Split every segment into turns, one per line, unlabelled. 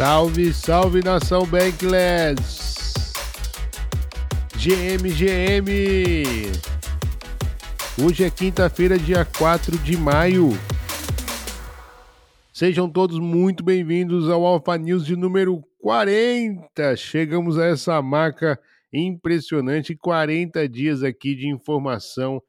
Salve, salve nação Bankless! GM, GM! Hoje é quinta-feira, dia 4 de maio. Sejam todos muito bem-vindos ao Alpha News de número 40. Chegamos a essa marca impressionante, 40 dias aqui de informação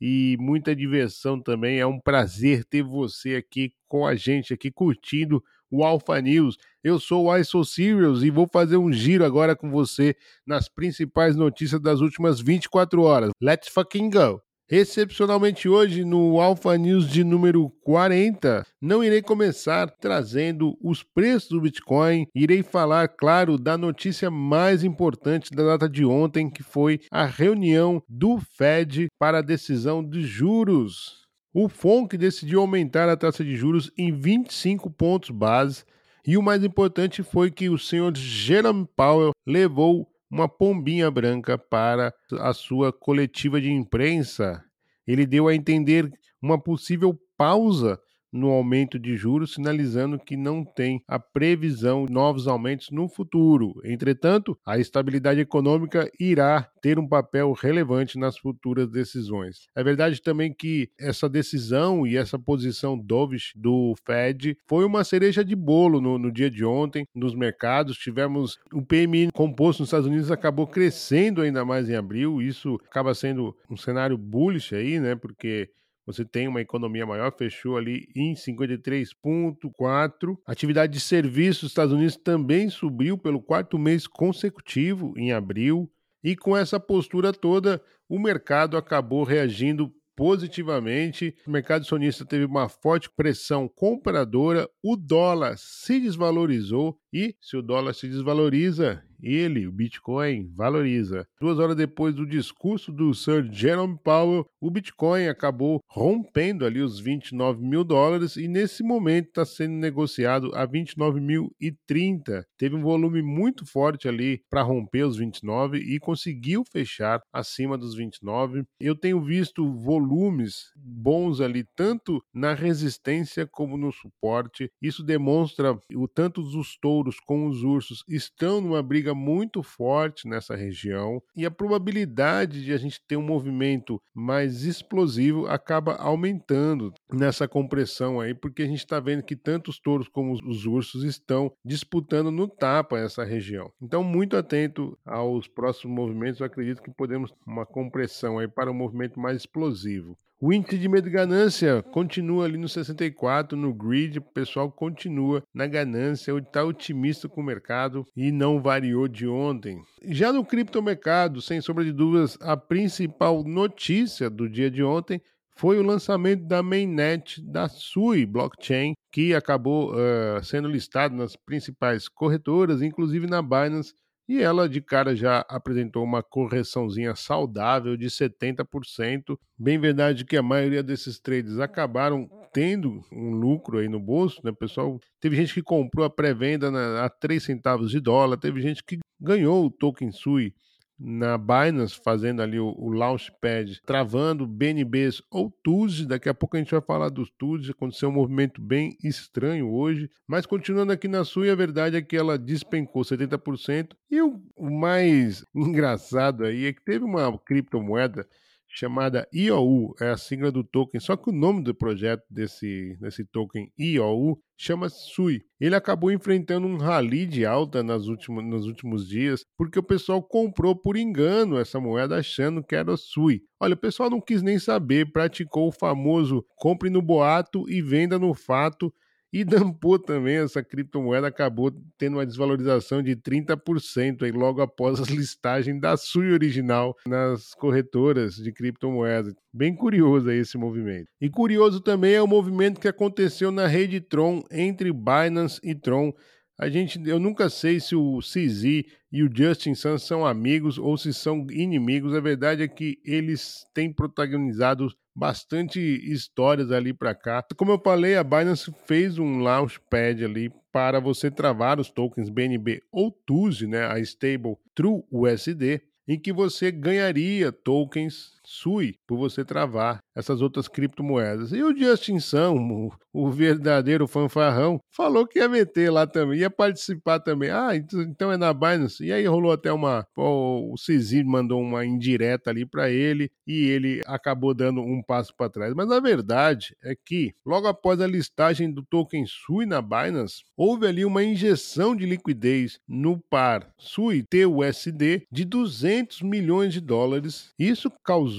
e muita diversão também. É um prazer ter você aqui com a gente, aqui curtindo o Alpha News. Eu sou o ISO Serials e vou fazer um giro agora com você nas principais notícias das últimas 24 horas. Let's fucking go! Excepcionalmente hoje, no Alpha News de número 40, não irei começar trazendo os preços do Bitcoin, irei falar, claro, da notícia mais importante da data de ontem, que foi a reunião do Fed para a decisão de juros. O FONC decidiu aumentar a taxa de juros em 25 pontos base, e o mais importante foi que o senhor Jerome Powell levou uma pombinha branca para a sua coletiva de imprensa. Ele deu a entender uma possível pausa no aumento de juros, sinalizando que não tem a previsão de novos aumentos no futuro. Entretanto, a estabilidade econômica irá ter um papel relevante nas futuras decisões. É verdade também que essa decisão e essa posição dovish do Fed foi uma cereja de bolo no, no dia de ontem nos mercados. Tivemos o PMI composto nos Estados Unidos acabou crescendo ainda mais em abril. Isso acaba sendo um cenário bullish aí, né? Porque você tem uma economia maior, fechou ali em 53,4. Atividade de serviços dos Estados Unidos também subiu pelo quarto mês consecutivo em abril. E com essa postura toda, o mercado acabou reagindo positivamente. O mercado sonista teve uma forte pressão compradora, o dólar se desvalorizou e se o dólar se desvaloriza, ele, o Bitcoin, valoriza. Duas horas depois do discurso do Sir Jerome Powell, o Bitcoin acabou rompendo ali os 29 mil dólares e nesse momento está sendo negociado a 29.030. Teve um volume muito forte ali para romper os 29 e conseguiu fechar acima dos 29. Eu tenho visto volumes bons ali, tanto na resistência como no suporte. Isso demonstra o tanto touros touros com os ursos estão numa briga muito forte nessa região e a probabilidade de a gente ter um movimento mais explosivo acaba aumentando nessa compressão aí, porque a gente está vendo que tanto os touros como os ursos estão disputando no tapa essa região. Então, muito atento aos próximos movimentos, eu acredito que podemos uma compressão aí para um movimento mais explosivo. O índice de medo e ganância continua ali no 64, no grid, o pessoal continua na ganância, está otimista com o mercado e não variou de ontem. Já no criptomercado, sem sombra de dúvidas, a principal notícia do dia de ontem foi o lançamento da mainnet da Sui Blockchain, que acabou uh, sendo listado nas principais corretoras, inclusive na Binance e ela de cara já apresentou uma correçãozinha saudável de 70%. Bem verdade que a maioria desses trades acabaram tendo um lucro aí no bolso, né, pessoal? Teve gente que comprou a pré-venda a 3 centavos de dólar, teve gente que ganhou o token SUI na Binance fazendo ali o, o Launchpad, travando BNBs ou TUSD. Daqui a pouco a gente vai falar dos TUSD. Aconteceu um movimento bem estranho hoje. Mas continuando aqui na sua, a verdade é que ela despencou 70%. E o, o mais engraçado aí é que teve uma criptomoeda chamada IOU, é a sigla do token, só que o nome do projeto desse, desse token IOU chama SUI. Ele acabou enfrentando um rally de alta nas últimas, nos últimos dias, porque o pessoal comprou por engano essa moeda achando que era SUI. Olha, o pessoal não quis nem saber, praticou o famoso compre no boato e venda no fato, e dampou também, essa criptomoeda acabou tendo uma desvalorização de 30% aí logo após a listagem da SUI original nas corretoras de criptomoedas. Bem curioso aí esse movimento. E curioso também é o movimento que aconteceu na rede Tron entre Binance e Tron. A gente, eu nunca sei se o CZ e o Justin Sun são amigos ou se são inimigos. A verdade é que eles têm protagonizado bastante histórias ali para cá. Como eu falei, a Binance fez um launchpad ali para você travar os tokens BNB ou TUSD, né, a stable True USD, em que você ganharia tokens SUI por você travar essas outras criptomoedas. E o Justin Sun, o, verdadeiro fanfarrão, falou que ia meter lá também, ia participar também. Ah, então é na Binance. E aí rolou até uma. O Cizi mandou uma indireta ali para ele e ele acabou dando um passo para trás. Mas a verdade é que, logo após a listagem do token SUI na Binance, houve ali uma injeção de liquidez no par SUI TUSD de 200 milhões de dólares. Isso causou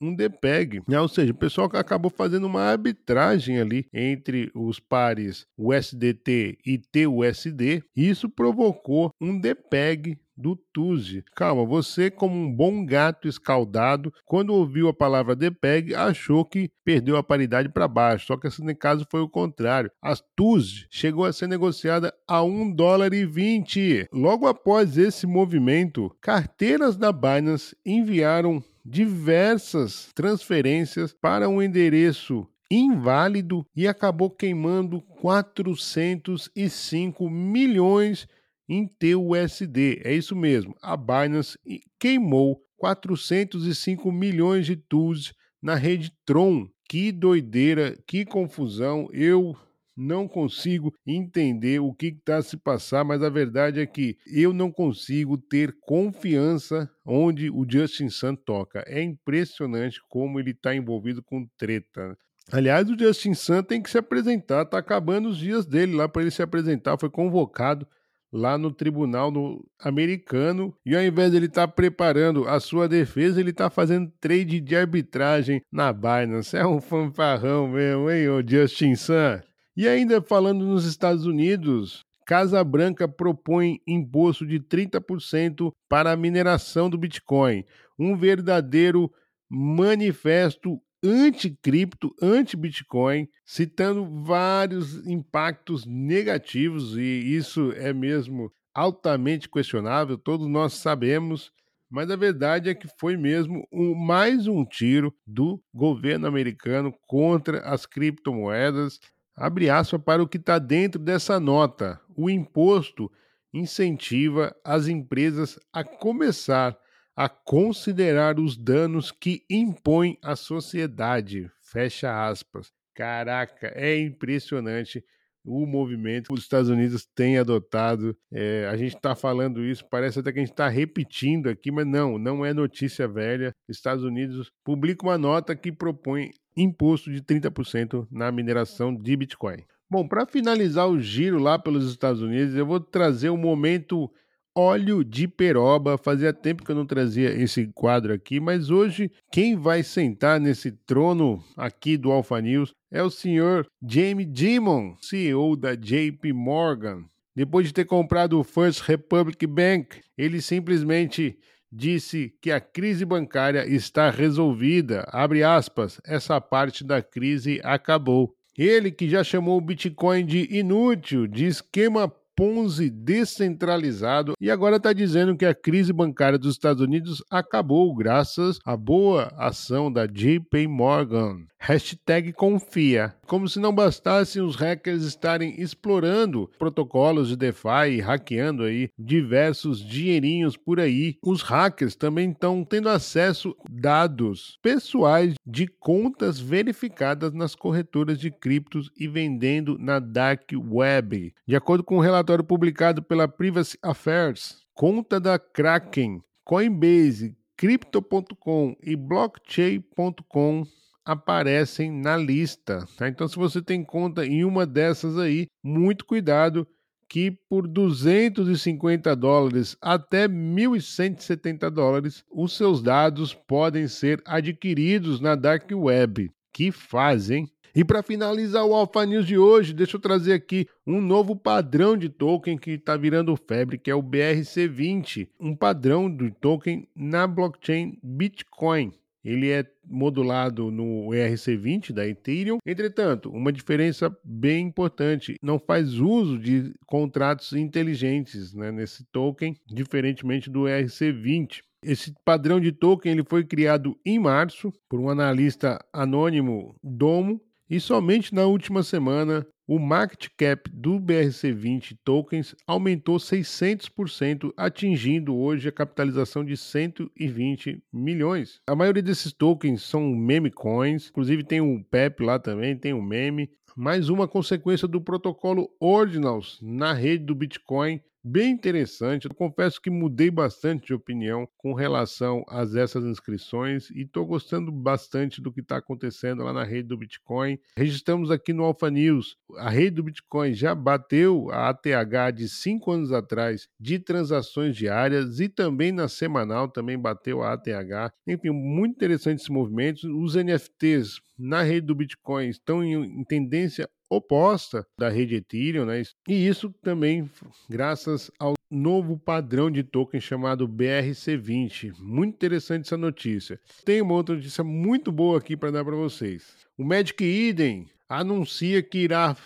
um DPEG, né? ou seja, o pessoal acabou fazendo uma arbitragem ali entre os pares USDT e TUSD, e isso provocou um DPEG do Tuzi. Calma, você, como um bom gato escaldado, quando ouviu a palavra DPEG, achou que perdeu a paridade para baixo. Só que esse caso foi o contrário. A Tuzi chegou a ser negociada a 1 dólar e 20. Logo após esse movimento, carteiras da Binance enviaram diversas transferências para um endereço inválido e acabou queimando 405 milhões em TUSD. É isso mesmo, a Binance queimou 405 milhões de TUS na rede Tron. Que doideira, que confusão. Eu não consigo entender o que está se passar, mas a verdade é que eu não consigo ter confiança onde o Justin Sun toca. É impressionante como ele está envolvido com treta. Aliás, o Justin Sun tem que se apresentar, está acabando os dias dele lá para ele se apresentar, foi convocado lá no tribunal no americano e ao invés de ele estar tá preparando a sua defesa, ele está fazendo trade de arbitragem na Binance. É um fanfarrão mesmo, hein, o Justin Sun? E ainda falando nos Estados Unidos, Casa Branca propõe imposto de 30% para a mineração do Bitcoin. Um verdadeiro manifesto anti-cripto, anti-Bitcoin, citando vários impactos negativos, e isso é mesmo altamente questionável, todos nós sabemos, mas a verdade é que foi mesmo um, mais um tiro do governo americano contra as criptomoedas Abre aspas para o que está dentro dessa nota. O imposto incentiva as empresas a começar a considerar os danos que impõe à sociedade. Fecha aspas. Caraca, é impressionante o movimento que os Estados Unidos têm adotado. É, a gente está falando isso, parece até que a gente está repetindo aqui, mas não, não é notícia velha. Estados Unidos publica uma nota que propõe imposto de 30% na mineração de Bitcoin. Bom, para finalizar o giro lá pelos Estados Unidos, eu vou trazer o um momento óleo de peroba. Fazia tempo que eu não trazia esse quadro aqui, mas hoje quem vai sentar nesse trono aqui do Alpha News é o senhor Jamie Dimon, CEO da JP Morgan. Depois de ter comprado o First Republic Bank, ele simplesmente disse que a crise bancária está resolvida. Abre aspas, essa parte da crise acabou. Ele que já chamou o Bitcoin de inútil, de esquema Ponzi descentralizado e agora está dizendo que a crise bancária dos Estados Unidos acabou graças à boa ação da JP Morgan. Hashtag confia. Como se não bastassem os hackers estarem explorando protocolos de DeFi e hackeando aí diversos dinheirinhos por aí, os hackers também estão tendo acesso a dados pessoais de contas verificadas nas corretoras de criptos e vendendo na dark web. De acordo com o relatório publicado pela Privacy Affairs, conta da Kraken, Coinbase, Crypto.com e Blockchain.com aparecem na lista. Tá? Então, se você tem conta em uma dessas aí, muito cuidado que por 250 dólares até 1.170 dólares, os seus dados podem ser adquiridos na Dark Web. Que fazem? E para finalizar o Alpha News de hoje, deixa eu trazer aqui um novo padrão de token que está virando febre, que é o BRC20, um padrão de token na blockchain Bitcoin ele é modulado no ERC20 da Ethereum. Entretanto, uma diferença bem importante, não faz uso de contratos inteligentes né, nesse token, diferentemente do ERC20. Esse padrão de token ele foi criado em março por um analista anônimo Domo E somente na última semana, o market cap do BRC20 tokens aumentou 600%, atingindo hoje a capitalização de 120 milhões. A maioria desses tokens são meme coins, inclusive tem o PEP lá também, tem o meme. Mais uma consequência do protocolo Ordinals na rede do Bitcoin, bem interessante. Eu confesso que mudei bastante de opinião com relação a essas inscrições e estou gostando bastante do que está acontecendo lá na rede do Bitcoin. Registramos aqui no Alpha News, a rede do Bitcoin já bateu a ATH de cinco anos atrás de transações diárias e também na semanal também bateu a ATH. Enfim, muito interessante esse movimento. Os NFTs na rede do Bitcoin estão em, em tendência oposta da rede Ethereum, né? E isso também graças ao novo padrão de token chamado BRC20. Muito interessante essa notícia. Tem uma outra notícia muito boa aqui para dar para vocês. O Magic Eden anuncia que irá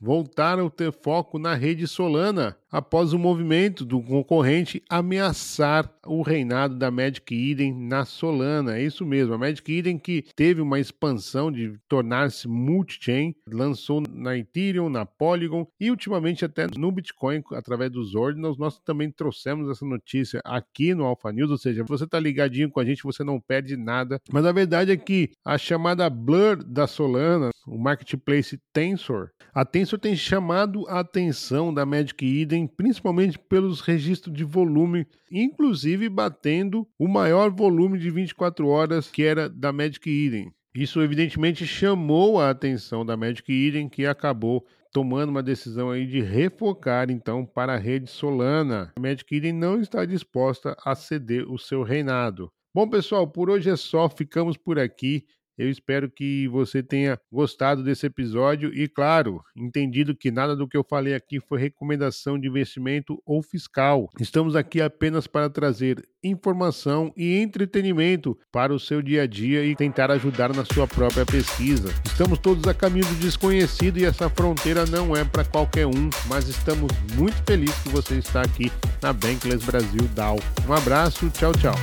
voltar a ter foco na rede Solana após o movimento do concorrente ameaçar o reinado da Magic Eden na Solana. É isso mesmo, a Magic Eden que teve uma expansão de tornar-se multi-chain, lançou na Ethereum, na Polygon e ultimamente até no Bitcoin através dos Ordinals. Nós também trouxemos essa notícia aqui no Alpha News, ou seja, você está ligadinho com a gente, você não perde nada. Mas a verdade é que a chamada Blur da Solana, o marketplace Tensor, a Tensor tem chamado a atenção da Magic Eden principalmente pelos registros de volume, inclusive batendo o maior volume de 24 horas que era da Magic Eden. Isso evidentemente chamou a atenção da Magic Eden, que acabou tomando uma decisão aí de refocar então para a rede Solana. A Magic Eden não está disposta a ceder o seu reinado. Bom, pessoal, por hoje é só, ficamos por aqui. Eu espero que você tenha gostado desse episódio e, claro, entendido que nada do que eu falei aqui foi recomendação de investimento ou fiscal. Estamos aqui apenas para trazer informação e entretenimento para o seu dia a dia e tentar ajudar na sua própria pesquisa. Estamos todos a caminho do desconhecido e essa fronteira não é para qualquer um, mas estamos muito felizes que você está aqui na Bankless Brasil DAO. Um abraço, tchau, tchau.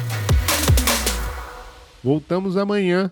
Voltamos amanhã